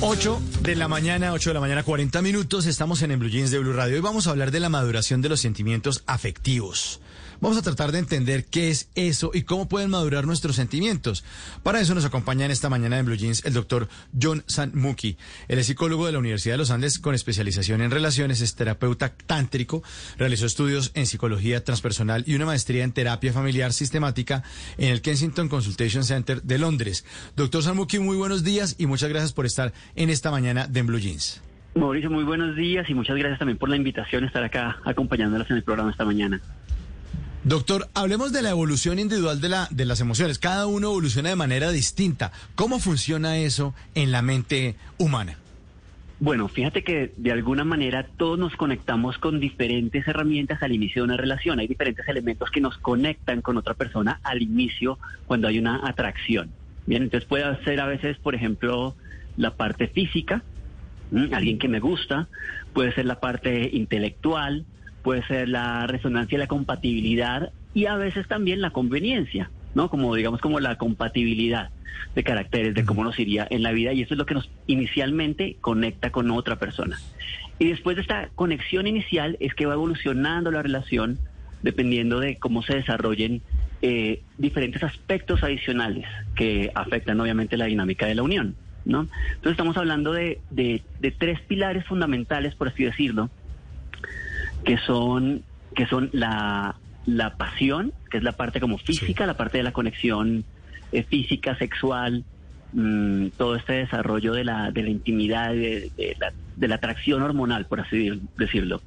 8 de la mañana, 8 de la mañana, 40 minutos. Estamos en el Blue Jeans de Blue Radio. Hoy vamos a hablar de la maduración de los sentimientos afectivos. Vamos a tratar de entender qué es eso y cómo pueden madurar nuestros sentimientos. Para eso nos acompaña en esta mañana en Blue Jeans el doctor John Sanmuki. Él es psicólogo de la Universidad de los Andes con especialización en relaciones, es terapeuta tántrico, realizó estudios en psicología transpersonal y una maestría en terapia familiar sistemática en el Kensington Consultation Center de Londres. Doctor Sanmuki, muy buenos días y muchas gracias por estar en esta mañana de Blue Jeans. Mauricio, muy buenos días y muchas gracias también por la invitación a estar acá acompañándolas en el programa esta mañana. Doctor, hablemos de la evolución individual de, la, de las emociones. Cada uno evoluciona de manera distinta. ¿Cómo funciona eso en la mente humana? Bueno, fíjate que de alguna manera todos nos conectamos con diferentes herramientas al inicio de una relación. Hay diferentes elementos que nos conectan con otra persona al inicio cuando hay una atracción. Bien, entonces puede ser a veces, por ejemplo, la parte física, alguien que me gusta, puede ser la parte intelectual, puede ser la resonancia la compatibilidad y a veces también la conveniencia, ¿no? Como digamos como la compatibilidad de caracteres, de cómo nos iría en la vida y eso es lo que nos inicialmente conecta con otra persona. Y después de esta conexión inicial es que va evolucionando la relación dependiendo de cómo se desarrollen eh, diferentes aspectos adicionales que afectan obviamente la dinámica de la unión, ¿no? Entonces estamos hablando de, de, de tres pilares fundamentales, por así decirlo, que son, que son la, la pasión, que es la parte como física, la parte de la conexión eh, física, sexual, mm, todo este desarrollo de la, de la intimidad, de, de la, de la atracción hormonal, por así decirlo.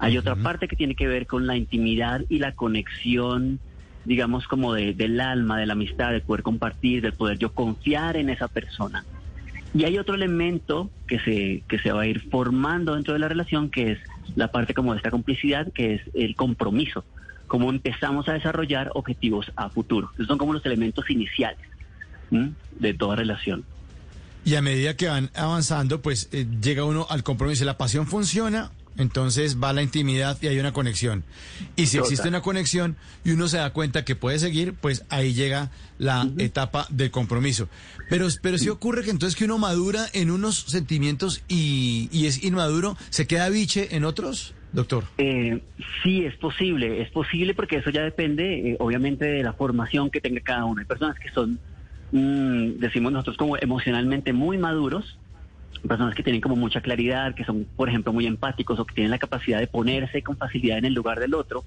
Hay otra parte que tiene que ver con la intimidad y la conexión, digamos, como de, del alma, de la amistad, de poder compartir, del poder yo confiar en esa persona. Y hay otro elemento que se, que se va a ir formando dentro de la relación, que es la parte como de esta complicidad, que es el compromiso, cómo empezamos a desarrollar objetivos a futuro. Esos son como los elementos iniciales de toda relación. Y a medida que van avanzando, pues eh, llega uno al compromiso. La pasión funciona, entonces va la intimidad y hay una conexión. Y si existe una conexión y uno se da cuenta que puede seguir, pues ahí llega la etapa del compromiso. Pero, pero sí ocurre que entonces que uno madura en unos sentimientos y, y es inmaduro, ¿se queda biche en otros, doctor? Eh, sí, es posible, es posible porque eso ya depende, eh, obviamente, de la formación que tenga cada uno. Hay personas que son, mm, decimos nosotros, como emocionalmente muy maduros, personas que tienen como mucha claridad, que son, por ejemplo, muy empáticos o que tienen la capacidad de ponerse con facilidad en el lugar del otro.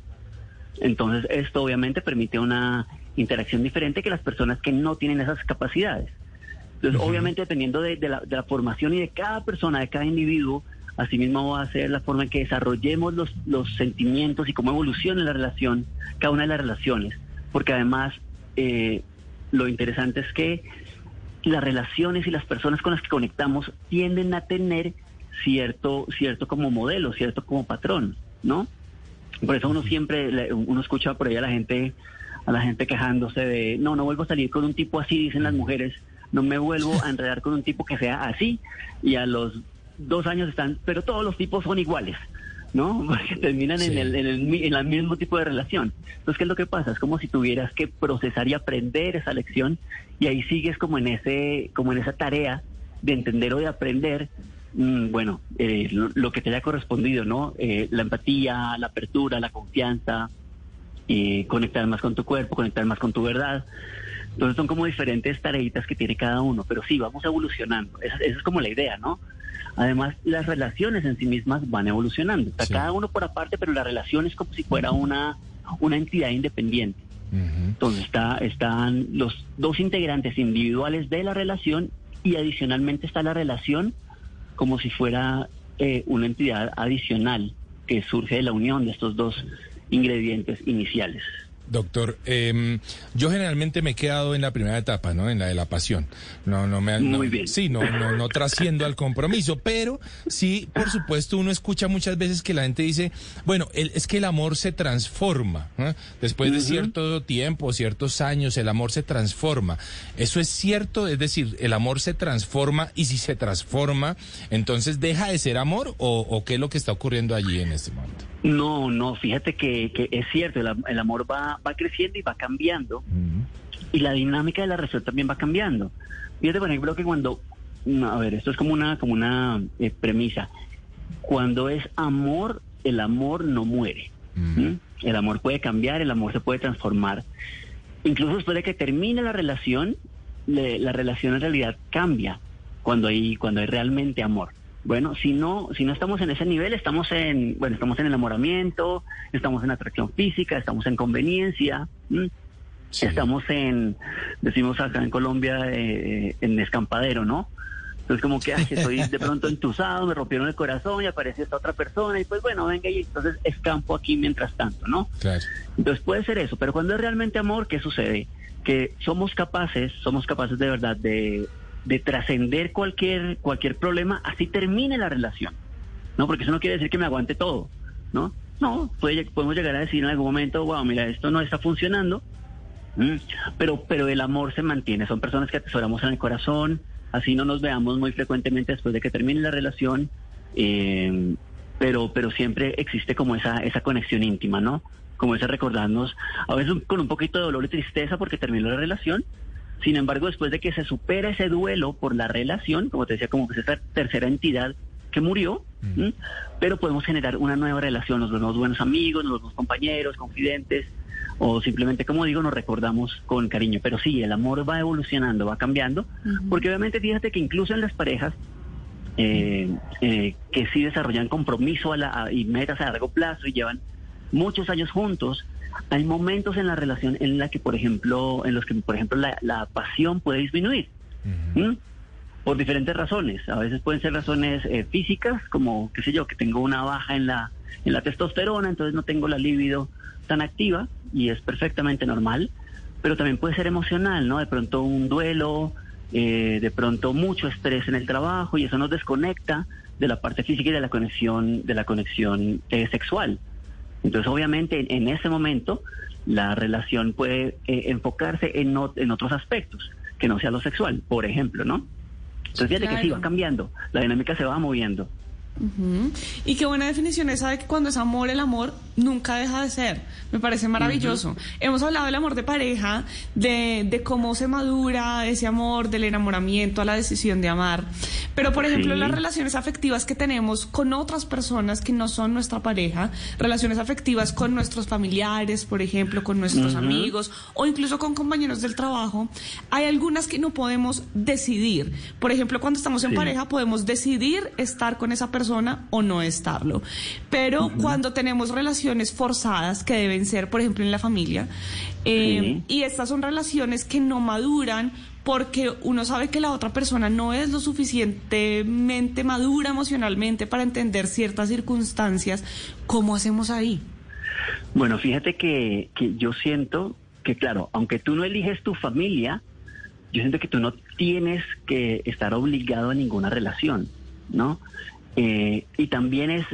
Entonces, esto obviamente permite una interacción diferente que las personas que no tienen esas capacidades. Entonces, obviamente, dependiendo de, de la, de la formación y de cada persona, de cada individuo, asimismo va a ser la forma en que desarrollemos los, los sentimientos y cómo evoluciona la relación, cada una de las relaciones. Porque además, eh, lo interesante es que las relaciones y las personas con las que conectamos tienden a tener cierto, cierto como modelo, cierto como patrón, ¿no? Por eso uno siempre, uno escucha por ahí a la gente, a la gente quejándose de, no, no vuelvo a salir con un tipo así, dicen las mujeres, no me vuelvo a enredar con un tipo que sea así, y a los dos años están, pero todos los tipos son iguales, ¿no? Porque terminan en, el, en, el, en el mismo tipo de relación. Entonces, ¿qué es lo que pasa? Es como si tuvieras que procesar y aprender esa lección, y ahí sigues como en ese, como en esa tarea de entender o de aprender, mm, bueno, eh, lo, lo que te haya correspondido, ¿no? Eh, la empatía, la apertura, la confianza, eh, conectar más con tu cuerpo, conectar más con tu verdad. Entonces son como diferentes tareitas que tiene cada uno, pero sí, vamos evolucionando. Esa, esa es como la idea, ¿no? Además, las relaciones en sí mismas van evolucionando. Está Sí. cada uno por aparte, pero la relación es como si fuera una, una entidad independiente. Entonces está, están los dos integrantes individuales de la relación y adicionalmente está la relación como si fuera eh, una entidad adicional que surge de la unión de estos dos ingredientes iniciales. Doctor, eh, yo generalmente me he quedado en la primera etapa, ¿no? En la de la pasión. No, no me, no- Muy bien. Sí, no, no, no trasciendo al compromiso, pero sí, por supuesto, uno escucha muchas veces que la gente dice, bueno, el- es que el amor se transforma. ¿eh? Después de cierto tiempo, ciertos años, el amor se transforma. ¿Eso es cierto? Es decir, el amor se transforma y si se transforma, entonces deja de ser amor o, o qué es lo que está ocurriendo allí en este momento? No, no, fíjate que, que es cierto, el, el amor va, va creciendo y va cambiando. Y la dinámica de la relación también va cambiando. Fíjate, por ejemplo, que cuando, no, a ver, esto es como una, como una eh, premisa. Cuando es amor, el amor no muere. ¿Mm? El amor puede cambiar, el amor se puede transformar. Incluso después de que termine la relación, le- la relación en realidad cambia cuando hay, cuando hay realmente amor. Bueno, si no, si no estamos en ese nivel, estamos en, bueno, estamos en enamoramiento, estamos en atracción física, estamos en conveniencia. Sí. estamos en, decimos acá en Colombia, eh, en escampadero, ¿no? Entonces como que ay, estoy de pronto entusado, me rompieron el corazón y aparece esta otra persona y pues bueno, venga y entonces escampo aquí mientras tanto, ¿no? Claro. Entonces puede ser eso, pero cuando es realmente amor, ¿qué sucede? Que somos capaces, somos capaces de verdad de, de trascender cualquier, cualquier problema, así termine la relación, ¿no? Porque eso no quiere decir que me aguante todo, ¿no? No, puede, podemos llegar a decir en algún momento, wow, mira, esto no está funcionando, pero, pero el amor se mantiene, son personas que atesoramos en el corazón, así no nos veamos muy frecuentemente después de que termine la relación, eh, pero, pero siempre existe como esa, esa conexión íntima, ¿no? Como ese recordarnos, a veces con un poquito de dolor y tristeza porque terminó la relación, sin embargo, después de que se supera ese duelo por la relación, como te decía, como que es esa tercera entidad que murió, ¿m? pero podemos generar una nueva relación, nos vemos buenos amigos, nos vemos compañeros, confidentes, o simplemente, como digo, nos recordamos con cariño. Pero sí, el amor va evolucionando, va cambiando, porque obviamente fíjate que incluso en las parejas eh, eh, que sí desarrollan compromiso a la- a- y metas a largo plazo y llevan muchos años juntos, hay momentos en la relación en la que, por ejemplo, en los que, por ejemplo, la, la pasión puede disminuir. ¿Mm? Por diferentes razones. A veces pueden ser razones eh, físicas, como, qué sé yo, que tengo una baja en la, en la testosterona, entonces no tengo la libido tan activa y es perfectamente normal. Pero también puede ser emocional, ¿no? De pronto un duelo, eh, de pronto mucho estrés en el trabajo y eso nos desconecta de la parte física y de la conexión, de la conexión eh, sexual. Entonces, obviamente, en, ese momento, la relación puede eh, enfocarse en, otros aspectos, que no sea lo sexual, por ejemplo, ¿no? Entonces, fíjate que sí, Claro. va cambiando, la dinámica se va moviendo. Ujú. Y qué buena definición esa de que cuando es amor, el amor nunca deja de ser. Me parece maravilloso. Hemos hablado del amor de pareja, de, de cómo se madura ese amor, del enamoramiento a la decisión de amar. Pero, por ejemplo, Sí. las relaciones afectivas que tenemos con otras personas que no son nuestra pareja, relaciones afectivas con nuestros familiares, por ejemplo, con nuestros Ujú. amigos o incluso con compañeros del trabajo, hay algunas que no podemos decidir. Por ejemplo, cuando estamos en Sí. pareja podemos decidir estar con esa persona o no estarlo. Pero cuando tenemos relaciones forzadas, que deben ser, por ejemplo, en la familia, eh, y estas son relaciones que no maduran porque uno sabe que la otra persona no es lo suficientemente madura emocionalmente para entender ciertas circunstancias, ¿cómo hacemos ahí? Bueno, fíjate que, que yo siento que, claro, aunque tú no eliges tu familia, yo siento que tú no tienes que estar obligado a ninguna relación, ¿no? Eh, y también es,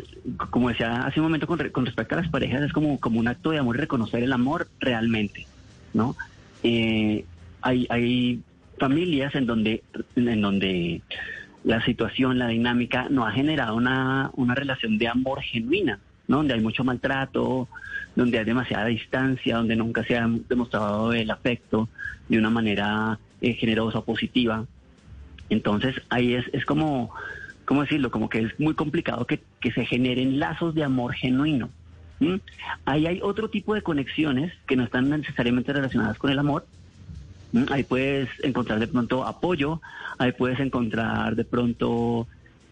como decía hace un momento con, re- con respecto a las parejas, es como, como un acto de amor reconocer el amor realmente, ¿no? Eh, hay, hay familias en donde, en donde la situación, la dinámica no ha generado una, una relación de amor genuina, ¿no? Donde hay mucho maltrato, donde hay demasiada distancia, donde nunca se ha demostrado el afecto de una manera eh, generosa o positiva. Entonces ahí es, es como, ¿cómo decirlo? Como que es muy complicado que, que se generen lazos de amor genuino. Ahí hay otro tipo de conexiones que no están necesariamente relacionadas con el amor. Ahí puedes encontrar de pronto apoyo, ahí puedes encontrar de pronto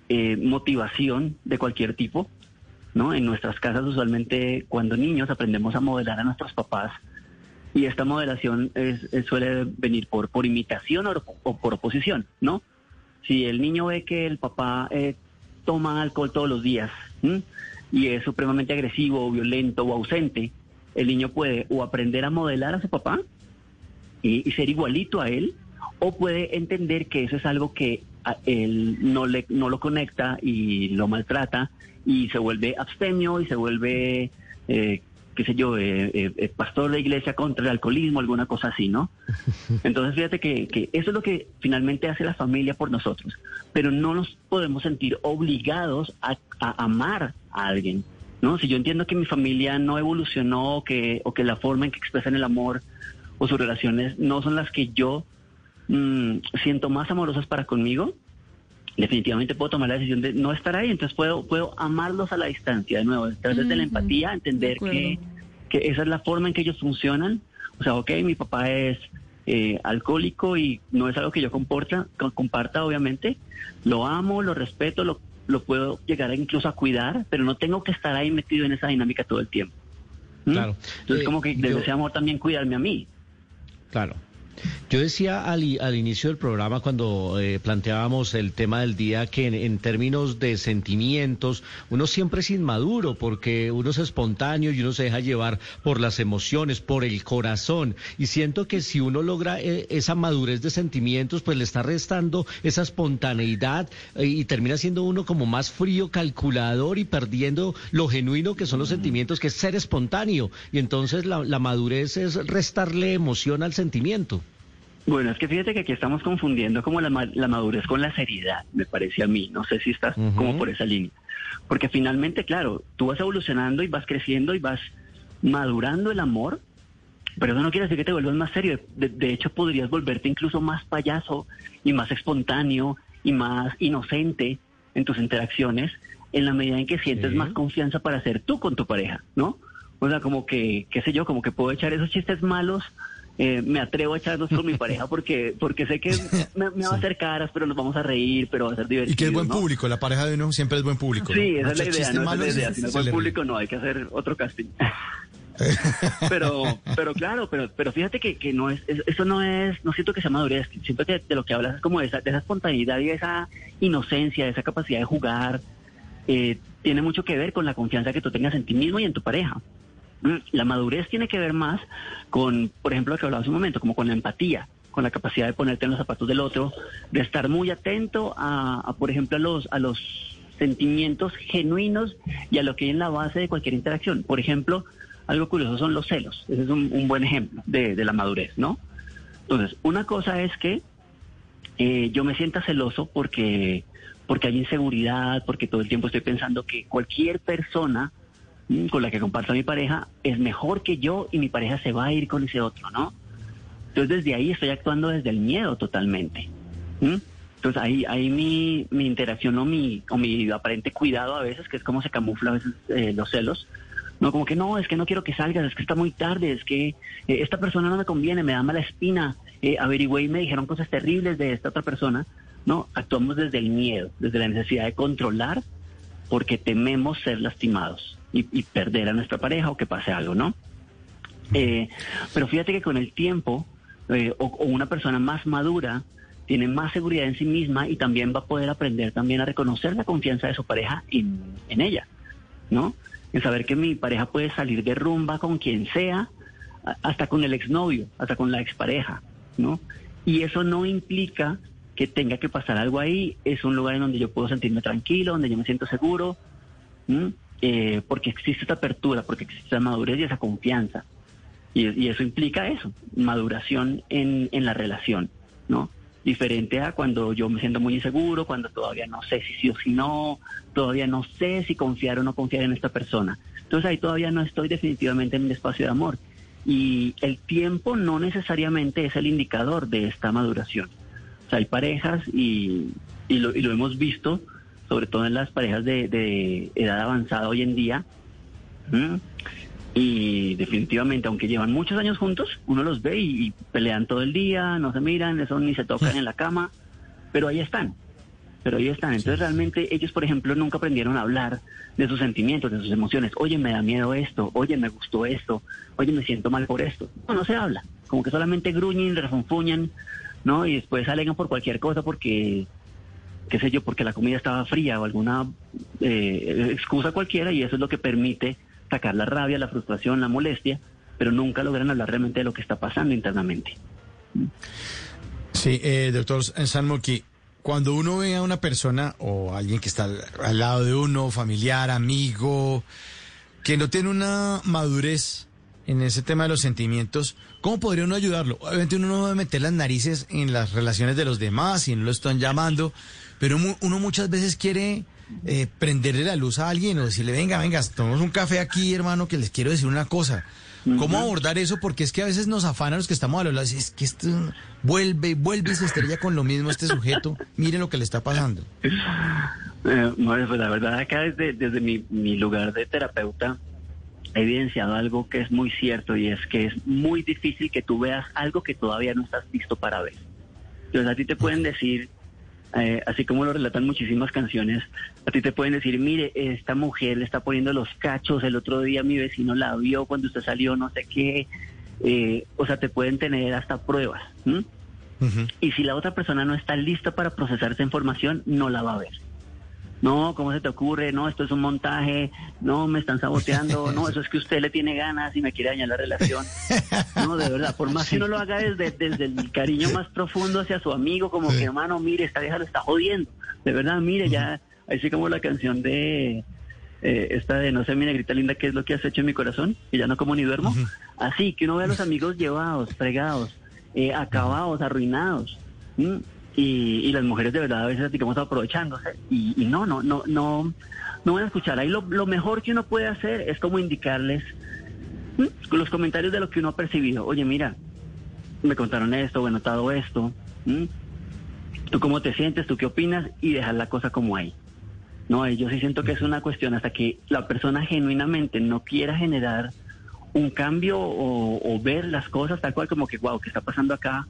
eh, motivación de cualquier tipo. ¿no? En nuestras casas usualmente cuando niños aprendemos a modelar a nuestros papás y esta modelación es- suele venir por, por imitación o, o por oposición, ¿no? Si el niño ve que el papá eh, toma alcohol todos los días y es supremamente agresivo o violento o ausente, el niño puede o aprender a modelar a su papá y, y ser igualito a él, o puede entender que eso es algo que a él no, le, no lo conecta y lo maltrata y se vuelve abstemio y se vuelve, eh, qué sé yo, eh, eh, eh, pastor de iglesia contra el alcoholismo, alguna cosa así, ¿no? Entonces fíjate que, que eso es lo que finalmente hace la familia por nosotros, pero no nos podemos sentir obligados a, a amar a alguien. ¿no? Si yo entiendo que mi familia no evolucionó o que, o que la forma en que expresan el amor o sus relaciones no son las que yo mm, siento más amorosas para conmigo, definitivamente puedo tomar la decisión de no estar ahí, entonces puedo, puedo amarlos a la distancia, de nuevo, desde la empatía, entender que, que esa es la forma en que ellos funcionan. O sea, ok, mi papá es eh, alcohólico y no es algo que yo comporta, comparta, obviamente. Lo amo, lo respeto, lo, lo puedo llegar incluso a cuidar, pero no tengo que estar ahí metido en esa dinámica todo el tiempo. ¿Mm? Claro. Entonces, eh, como que desde ese amor también cuidarme a mí. Claro. Yo decía al, al, inicio del programa cuando eh, planteábamos el tema del día que en, términos de sentimientos uno siempre es inmaduro porque uno es espontáneo y uno se deja llevar por las emociones, por el corazón. Y siento que si uno logra eh, esa madurez de sentimientos pues le está restando esa espontaneidad eh, y termina siendo uno como más frío, calculador y perdiendo lo genuino que son los sentimientos que es ser espontáneo. Y entonces la, la madurez es restarle emoción al sentimiento. Bueno, es que fíjate que aquí estamos confundiendo como la, madurez con la seriedad, me parece a mí. No sé si estás como por esa línea. Porque finalmente, claro, tú vas evolucionando y vas creciendo y vas madurando el amor, pero eso no quiere decir que te vuelvas más serio. De, hecho, podrías volverte incluso más payaso y más espontáneo y más inocente en tus interacciones en la medida en que sientes más confianza para ser tú con tu pareja, ¿no? O sea, como que, qué sé yo, como que puedo echar esos chistes malos eh, me atrevo a echarnos con mi pareja porque porque sé que me, va a hacer caras, pero nos vamos a reír, pero va a ser divertido. Y que es buen público, la pareja de uno siempre es buen público. Sí, esa es la idea, no es la idea. Si no es buen público, no, hay que hacer otro casting. pero pero claro, pero pero fíjate que, que no es, eso no es, no siento que sea madurez, siento que de lo que hablas es como de esa, de esa espontaneidad y de esa inocencia, de esa capacidad de jugar, eh, tiene mucho que ver con la confianza que tú tengas en ti mismo y en tu pareja. La madurez tiene que ver más con, por ejemplo, lo que hablaba hace un momento, como con la empatía, con la capacidad de ponerte en los zapatos del otro, de estar muy atento a, por ejemplo, a los, a los sentimientos genuinos y a lo que hay en la base de cualquier interacción. Por ejemplo, algo curioso son los celos. Ese es un, buen ejemplo de, la madurez, ¿no? Entonces, una cosa es que eh, yo me sienta celoso porque, porque hay inseguridad, porque todo el tiempo estoy pensando que cualquier persona con la que comparto a mi pareja es mejor que yo y mi pareja se va a ir con ese otro, ¿no? Entonces desde ahí estoy actuando desde el miedo totalmente. Entonces ahí, ahí mi, mi interacción o mi, o mi aparente cuidado a veces, que es como se camufla a veces eh, los celos, no como que no, es que no quiero que salgas, es que está muy tarde, es que eh, esta persona no me conviene, me da mala espina, eh, averigüé y me dijeron cosas terribles de esta otra persona. No, actuamos desde el miedo, desde la necesidad de controlar porque tememos ser lastimados y, perder a nuestra pareja o que pase algo, ¿no? Eh, pero fíjate que con el tiempo, eh, o, una persona más madura tiene más seguridad en sí misma y también va a poder aprender también a reconocer la confianza de su pareja en, en ella, ¿no? En saber que mi pareja puede salir de rumba con quien sea, hasta con el exnovio, hasta con la expareja, ¿no? Y eso no implica que tenga que pasar algo ahí, es un lugar en donde yo puedo sentirme tranquilo, donde yo me siento seguro, eh, porque existe esta apertura, porque existe esa madurez y esa confianza. Y, eso implica eso, maduración en, en, la relación, ¿no? Diferente a cuando yo me siento muy inseguro, cuando todavía no sé si sí o si no, todavía no sé si confiar o no confiar en esta persona. Entonces ahí todavía no estoy definitivamente en el espacio de amor. Y el tiempo no necesariamente es el indicador de esta maduración. O sea, hay parejas y lo hemos visto, sobre todo en las parejas de, edad avanzada hoy en día. Y definitivamente, aunque llevan muchos años juntos, uno los ve y, pelean todo el día, no se miran, eso ni se tocan en la cama, pero ahí están. Pero ahí están. Entonces realmente ellos, por ejemplo, nunca aprendieron a hablar de sus sentimientos, de sus emociones. Oye, me da miedo esto, oye, me gustó esto, oye, me siento mal por esto. No, no se habla. Como que solamente gruñen, refunfuñan, ¿no? Y después alegan por cualquier cosa porque, qué sé yo, porque la comida estaba fría o alguna eh, excusa cualquiera y eso es lo que permite sacar la rabia, la frustración, la molestia, pero nunca logran hablar realmente de lo que está pasando internamente. Sí, eh, doctor Sanmoki, cuando uno ve a una persona o alguien que está al lado de uno, familiar, amigo, que no tiene una madurez en ese tema de los sentimientos, ¿cómo podría uno ayudarlo? Obviamente uno no debe meter las narices en las relaciones de los demás y no lo están llamando, pero uno muchas veces quiere eh, prenderle la luz a alguien o decirle, venga, venga, tomemos un café aquí, hermano, que les quiero decir una cosa. ¿Cómo abordar eso? Porque es que a veces nos afanan los que estamos a los lados. Es que esto vuelve, vuelve y se estrella con lo mismo este sujeto. Miren lo que le está pasando. Eh, pues la verdad acá desde, desde mi, mi lugar de terapeuta he evidenciado algo que es muy cierto y es que es muy difícil que tú veas algo que todavía no estás listo para ver. Entonces a ti te pueden decir, eh, así como lo relatan muchísimas canciones, a ti te pueden decir, mire, esta mujer le está poniendo los cachos, el otro día mi vecino la vio cuando usted salió, no sé qué, eh, o sea, te pueden tener hasta pruebas. Y si la otra persona no está lista para procesar esa información, no la va a ver no, ¿cómo se te ocurre? No, esto es un montaje, no, me están saboteando, no, eso es que usted le tiene ganas y me quiere dañar la relación. No, de verdad, por más que no lo haga desde, desde el cariño más profundo hacia su amigo, como que, hermano, mire, esta vieja lo está jodiendo. De verdad, mire, ya, así como la canción de... Eh, esta de no sé mi negrita linda qué es lo que has hecho en mi corazón y ya no como ni duermo. Así que uno ve a los amigos llevados fregados eh, acabados arruinados y, las mujeres de verdad a veces digamos aprovechándose y, no, no, no, no, no van a escuchar. Ahí lo, mejor que uno puede hacer es como indicarles los comentarios de lo que uno ha percibido. Oye, mira, me contaron esto, he notado esto. ¿Tú cómo te sientes? ¿Tú qué opinas? Y dejar la cosa como ahí. No, yo sí siento que es una cuestión hasta que la persona genuinamente no quiera generar un cambio o, o ver las cosas tal cual como que, wow, ¿qué está pasando acá?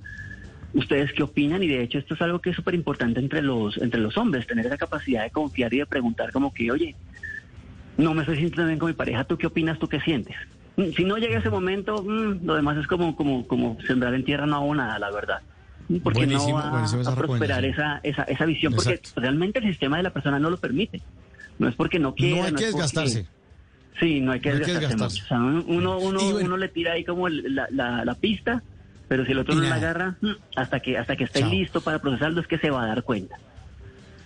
¿Ustedes qué opinan? Y de hecho esto es algo que es súper importante entre los, entre los hombres, tener esa capacidad de confiar y de preguntar como que, oye, no me estoy sintiendo bien con mi pareja, ¿tú qué opinas? ¿Tú qué sientes? Mm, si no llega ese momento, mm, lo demás es como, como, como sembrar en tierra no hago nada, la verdad. Mm, porque no va a prosperar esa, esa, esa visión, porque realmente el sistema de la persona no lo permite. No es porque no quiera. No hay que desgastarse. Sí, no hay que desgastarse. uno, uno, uno le tira ahí como la, la, la pista pero si el otro no la agarra, mm, hasta que, hasta que esté listo para procesarlo es que se va a dar cuenta.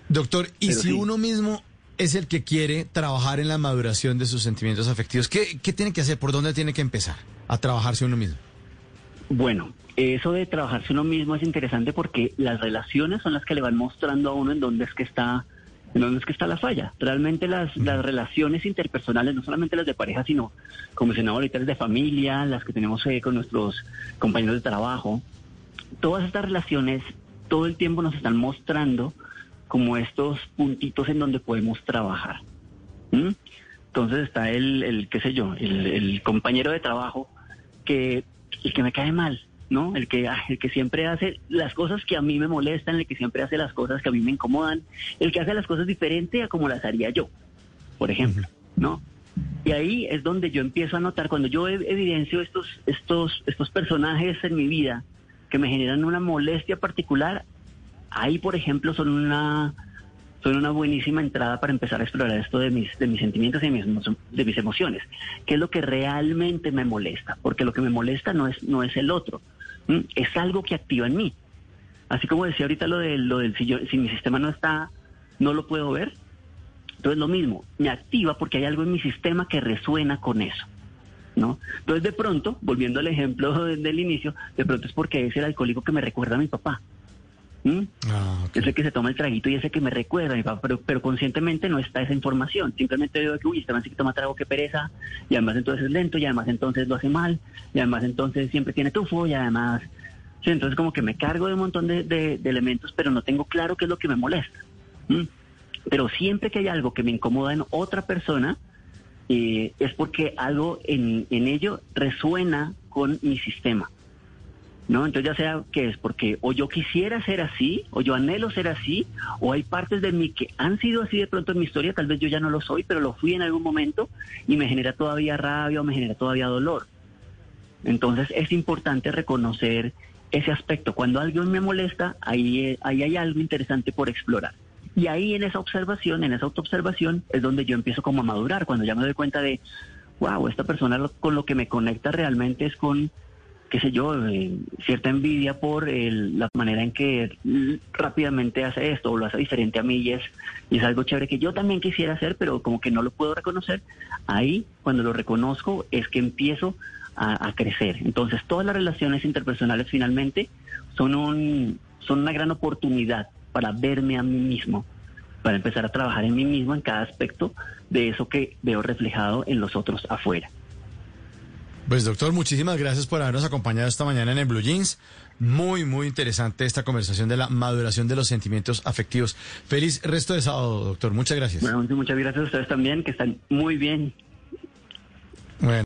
Doctor, ¿y si uno mismo es el que quiere trabajar en la maduración de sus sentimientos afectivos, ¿qué, ¿qué tiene que hacer? ¿Por dónde tiene que empezar a trabajarse uno mismo? Bueno, eso de trabajarse uno mismo es interesante porque las relaciones son las que le van mostrando a uno en dónde es que está no es que está la falla. Realmente las, las relaciones interpersonales, no solamente las de pareja, sino, como mencionaba ahorita, las de familia, las que tenemos eh, con nuestros compañeros de trabajo, todas estas relaciones todo el tiempo nos están mostrando como estos puntitos en donde podemos trabajar. Entonces está el, el, qué sé yo, el, el compañero de trabajo que, el que me cae mal, ¿no? El que, el que siempre hace las cosas que a mí me molestan, el que siempre hace las cosas que a mí me incomodan, el que hace las cosas diferente a como las haría yo, por ejemplo, ¿no? Y ahí es donde yo empiezo a notar, cuando yo evidencio estos, estos, estos personajes en mi vida que me generan una molestia particular, ahí, por ejemplo, son una, son una buenísima entrada para empezar a explorar esto de mis, de mis sentimientos y de mis, de mis emociones, que es lo que realmente me molesta, porque lo que me molesta no es, no es el otro, Mm, es algo que activa en mí. Así como decía ahorita lo, de, lo del si, si mi sistema no está, no lo puedo ver. Entonces lo mismo, me activa porque hay algo en mi sistema que resuena con eso. ¿No? Entonces de pronto, volviendo al ejemplo del inicio, de pronto es porque es el alcohólico que me recuerda a mi papá. ¿Mm? Ah, es el que se toma el traguito y ese que me recuerda a mi papá, pero, pero conscientemente no está esa información. Simplemente veo que, uy, este man sí que toma trago, que pereza, y además entonces es lento, y además entonces lo hace mal, y además entonces siempre tiene tufo, y además... Sí, entonces como que me cargo de un montón de, elementos, pero no tengo claro qué es lo que me molesta. ¿Mm? Pero siempre que hay algo que me incomoda en otra persona, eh, es porque algo en, en ello resuena con mi sistema. ¿No? Entonces ya sea que es porque o yo quisiera ser así, o yo anhelo ser así, o hay partes de mí que han sido así de pronto en mi historia, tal vez yo ya no lo soy, pero lo fui en algún momento y me genera todavía rabia o me genera todavía dolor. Entonces es importante reconocer ese aspecto. Cuando alguien me molesta, ahí, ahí hay algo interesante por explorar. Y ahí en esa observación, en esa autoobservación, es donde yo empiezo como a madurar, cuando ya me doy cuenta de, wow, esta persona con lo que me conecta realmente es con qué sé yo, eh, cierta envidia por la manera en que rápidamente hace esto o lo hace diferente a mí y es, y es algo chévere que yo también quisiera hacer, pero como que no lo puedo reconocer. Ahí, cuando lo reconozco, es que empiezo a, crecer. Entonces, todas las relaciones interpersonales finalmente son, un, son una gran oportunidad para verme a mí mismo para empezar a trabajar en mí mismo en cada aspecto de eso que veo reflejado en los otros afuera. Pues doctor, muchísimas gracias por habernos acompañado esta mañana en el Blue Jeans. Muy, muy interesante esta conversación de la maduración de los sentimientos afectivos. Feliz resto de sábado, doctor. Muchas gracias. Bueno, muchas gracias a ustedes también, que están muy bien. Bueno.